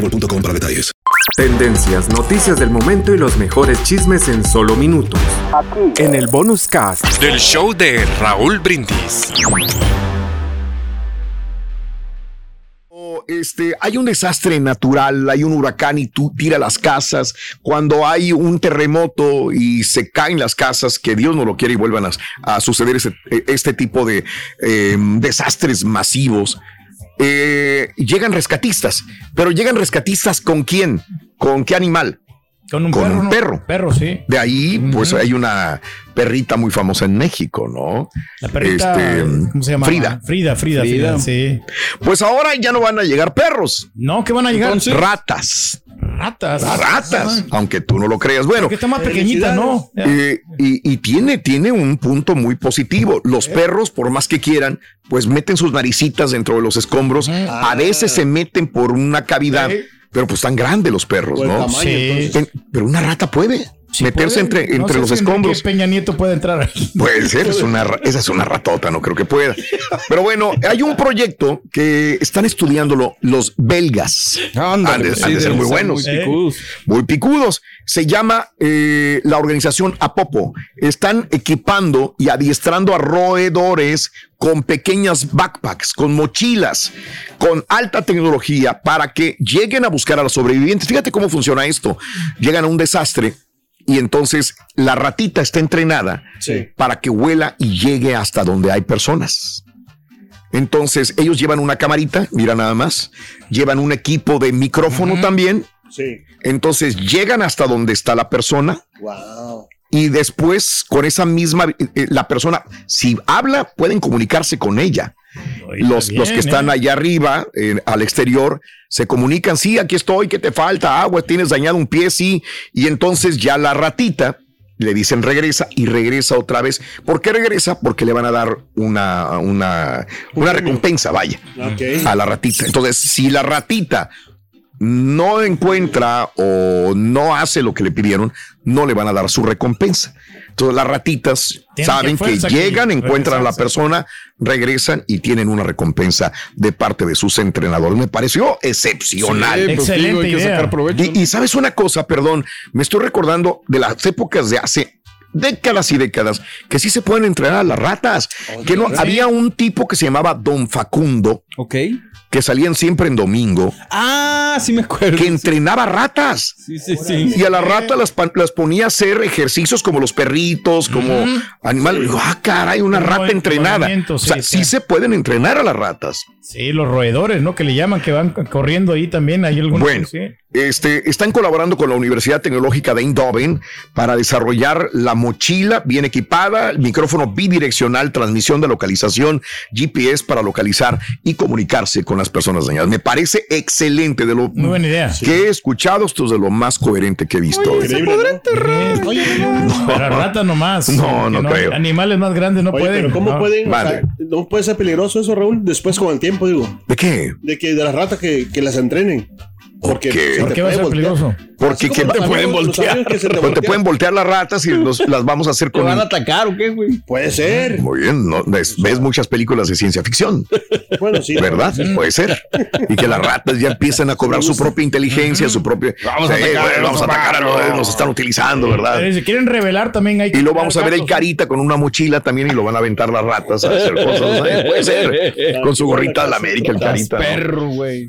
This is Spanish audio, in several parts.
boostmobile.com para detalles. Tendencias, noticias del momento y los mejores chismes en solo minutos. En el bonus cast del show de Raúl Brindis. Este, hay un desastre natural, hay un huracán y tú tira las casas. Cuando hay un terremoto y se caen las casas, que Dios no lo quiere y vuelvan a, a suceder ese- este tipo de eh, desastres masivos, eh, llegan rescatistas. Pero llegan rescatistas con quién? ¿Con qué animal? Con un Con perro. un ¿no? perro. Perro, sí. De ahí, pues hay una perrita muy famosa en México, ¿no? La perrita, Este, ¿cómo se llama? Frida. Frida, Frida, Frida, sí. Pues ahora ya no van a llegar perros. No, que van a llegar ratas. Ratas. Ratas, aunque tú no lo creas. Bueno, Que está más pequeñita, ¿no? eh, y, y tiene, tiene un punto muy positivo. Los perros, por más que quieran, pues meten sus naricitas dentro de los escombros. A veces se meten por una cavidad, pero pues están grandes los perros, ¿no? tamaño, Sí. pero una rata puede meterse Puede. entre, No entre sé los si escombros. Peña Nieto puede entrar ahí. Puede ser, es una, esa es una ratota, no creo que pueda. Pero bueno, hay un proyecto que están estudiándolo los belgas. han de, sí, han de ser deben muy ser buenos. muy picudos. Muy picudos. Se llama eh, la organización Apopo. Están equipando y adiestrando a roedores con pequeñas backpacks, con mochilas, con alta tecnología para que lleguen a buscar a los sobrevivientes. Fíjate cómo funciona esto. Llegan a un desastre y entonces la ratita está entrenada para que vuela y llegue hasta donde hay personas. Entonces ellos llevan una camarita, mira nada más, llevan un equipo de micrófono también. Sí. Entonces llegan hasta donde está la persona Wow. y después con esa misma, eh, eh, la persona, si habla, pueden comunicarse con ella. Los, bien, los que están ¿eh? allá arriba, eh, al exterior, se comunican, sí, aquí estoy, que te falta agua, tienes dañado un pie, sí, y entonces ya la ratita le dicen regresa y regresa otra vez. ¿Por qué regresa? Porque le van a dar una, una, una recompensa, vaya, a la ratita. Entonces, si la ratita no encuentra o no hace lo que le pidieron, no le van a dar su recompensa. Entonces las ratitas Tienen saben que que fuerza que llegan, encuentran a la persona, regresan y tienen una recompensa de parte de sus entrenadores. Me pareció excepcional. Sí, Excelente digo, hay que idea. sacar provecho. Y, y sabes una cosa, perdón, me estoy recordando de las épocas de hace décadas y décadas que sí se pueden entrenar a las ratas. que no había un tipo que se llamaba Don Facundo. Ok. Que salían siempre en domingo. Ah, sí me acuerdo. Que entrenaba ratas. Sí, sí, sí. Y a las ratas las, las ponía a hacer ejercicios como los perritos, como animales. Digo, ah, caray, una rata entrenada. o sea, sí, se pueden entrenar a las ratas. Sí, los roedores, ¿no? Que le llaman, que van corriendo ahí también. Hay algunos. Bueno, este, están colaborando con la Universidad Tecnológica de Eindhoven para desarrollar la mochila bien equipada, el micrófono bidireccional, transmisión de localización, GPS para localizar y comunicarse con las personas dañadas. Me parece excelente de lo Muy buena idea. que he escuchado. Esto es de lo más coherente que he visto. Para ratas nomás. No, Que no creo. Animales más grandes no Oye, pueden. pero ¿cómo no. pueden? o Vale. sea, ¿No puede ser peligroso eso, Raúl? Después con el tiempo, digo. ¿De qué? De que de las ratas que, que las entrenen. Porque se ¿Por qué va a ser voltear. peligroso? Porque que te pueden voltear. que te Pues te voltean. pueden voltear las ratas y los- las vamos a hacer ¿Te con. van a atacar o qué, güey? Puede ser. Muy bien, ¿no? ves, ves muchas películas de ciencia ficción, Bueno, sí. ¿verdad? Puede ser. Y que las ratas ya empiezan a cobrar su propia inteligencia, su propia. Vamos a atacar, bueno, vamos a atacar a los nos están utilizando, ¿verdad? Eh, Si quieren revelar también hay que Y lo vamos a ver el gatos. carita con una mochila también y lo van a aventar las ratas a hacer cosas. ¿sabes? Puede ser. Con su gorrita de la América, el carita. ¿no? Perro, güey.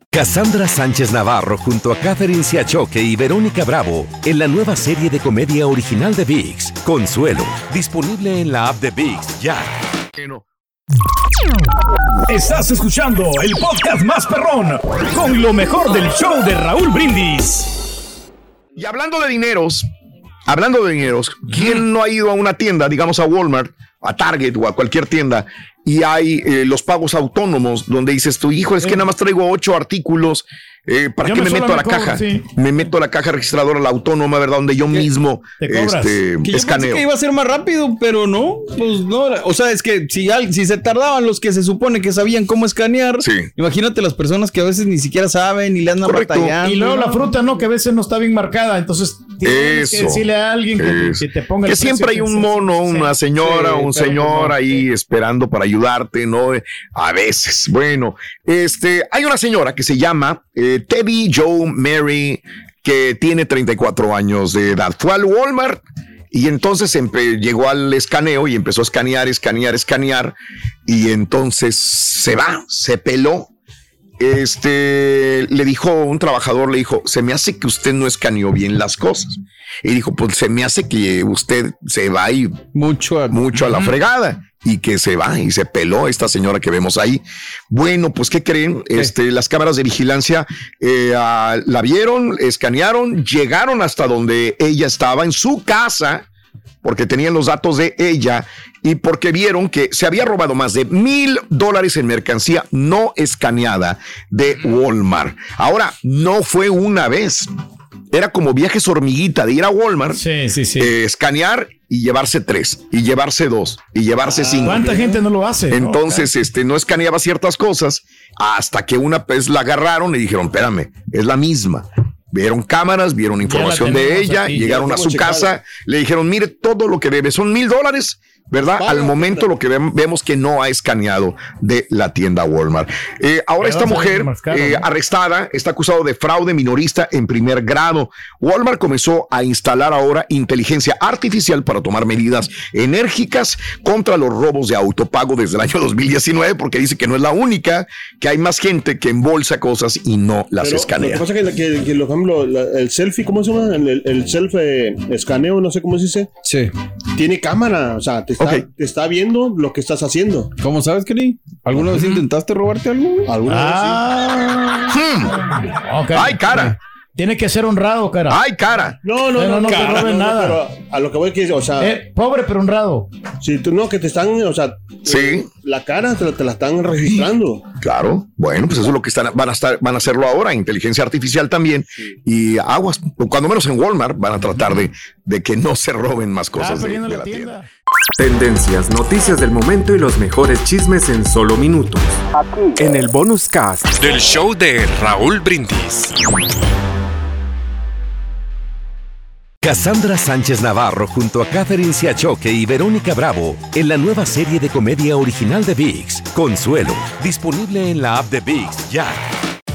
Cassandra Sánchez Navarro junto a Catherine Siachoque y Verónica Bravo en la nueva serie de comedia original de VIX, Consuelo, disponible en la app de VIX ya. Estás escuchando el podcast más perrón con lo mejor del show de Raúl Brindis. Y hablando de dineros, hablando de dineros, ¿quién no ha ido a una tienda, digamos a Walmart, a Target o a cualquier tienda y hay eh, los pagos autónomos donde dices tu hijo es que nada más traigo ocho artículos eh, ¿Para Yo qué me me meto a la cobro, caja? sí. Me meto a la caja registradora, la autónoma, ¿verdad? Donde yo mismo este, Que yo pensé escaneo. que iba a ser más rápido, pero no, pues no. O sea, es que si, al- si se tardaban los que se supone que sabían cómo escanear, imagínate las personas que a veces ni siquiera saben y le andan batallando. Y luego la fruta, ¿no? Que a veces no está bien marcada. Entonces tienes que Eso, decirle a alguien que, que te ponga que el siempre hay un mono, una señora, Sí, un señor pues no, ahí esperando para ayudarte, ¿no? A veces. Bueno, este, hay una señora que se llama eh, Debbie Joe Mary, que tiene 34 años de edad. Fue al Walmart y entonces llegó al escaneo y empezó a escanear, escanear, escanear. Y entonces se va, se peló. Este le dijo un trabajador, le dijo: Se me hace que usted no escaneó bien las cosas. Y dijo: Pues se me hace que usted se va y mucho a, mucho a la fregada y que se va y se peló esta señora que vemos ahí. Bueno, pues ¿qué creen? Este, las cámaras de vigilancia eh, la vieron, escanearon, llegaron hasta donde ella estaba en su casa porque tenían los datos de ella y porque vieron que se había robado más de mil dólares en mercancía no escaneada de Walmart. Ahora, no fue una vez. Era como viajes hormiguita de ir a Walmart, eh, escanear y llevarse tres, y llevarse dos, y llevarse cinco. ¿Cuánta gente no lo hace? Entonces, este, no escaneaba ciertas cosas hasta que una vez la agarraron y dijeron, espérame, es la misma. Vieron cámaras, vieron información de ella, aquí, llegaron a su casa, le dijeron, mire, todo lo que debe son mil dólares, ¿verdad? Al momento lo que vem- vemos que no ha escaneado de la tienda Walmart. Eh, ahora esta mujer caro, eh, ¿no? arrestada está acusado de fraude minorista en primer grado. Walmart comenzó a instalar ahora inteligencia artificial para tomar medidas enérgicas contra los robos de autopago desde el año 2019 porque dice que no es la única, que hay más gente que embolsa cosas y no las Pero escanea. Lo que pasa es que, que, ejemplo, la- el selfie, ¿cómo se llama? El, el self eh, escaneo, no sé cómo se dice. Sí. Tiene cámara, o sea, te está, te está viendo lo que estás haciendo. ¿Cómo sabes, Kenny? ¿Alguna vez intentaste robarte algo? ¿Alguna Ah. Ok. ¡Ay, cara! Tiene que ser honrado, cara. ¡Ay, cara! No, no, no, no te roben no, no, nada. pero a lo que voy que, o sea, Eh, pobre pero honrado. si tú no, que te están, o sea, Sí. eh, la cara te, la- te la están registrando. Claro, bueno, pues eso es lo que están, van a estar, van a hacerlo ahora, inteligencia artificial también. Y aguas, cuando menos en Walmart, van a tratar de, de que no se roben más cosas de, de la tienda. Tendencias, noticias del momento y los mejores chismes en solo minutos. En el bonus cast. Del show de Raúl Brindis. Cassandra Sánchez Navarro junto a Catherine Siachoque y Verónica Bravo en la nueva serie de comedia original de VIX, Consuelo, disponible en la app de VIX ya.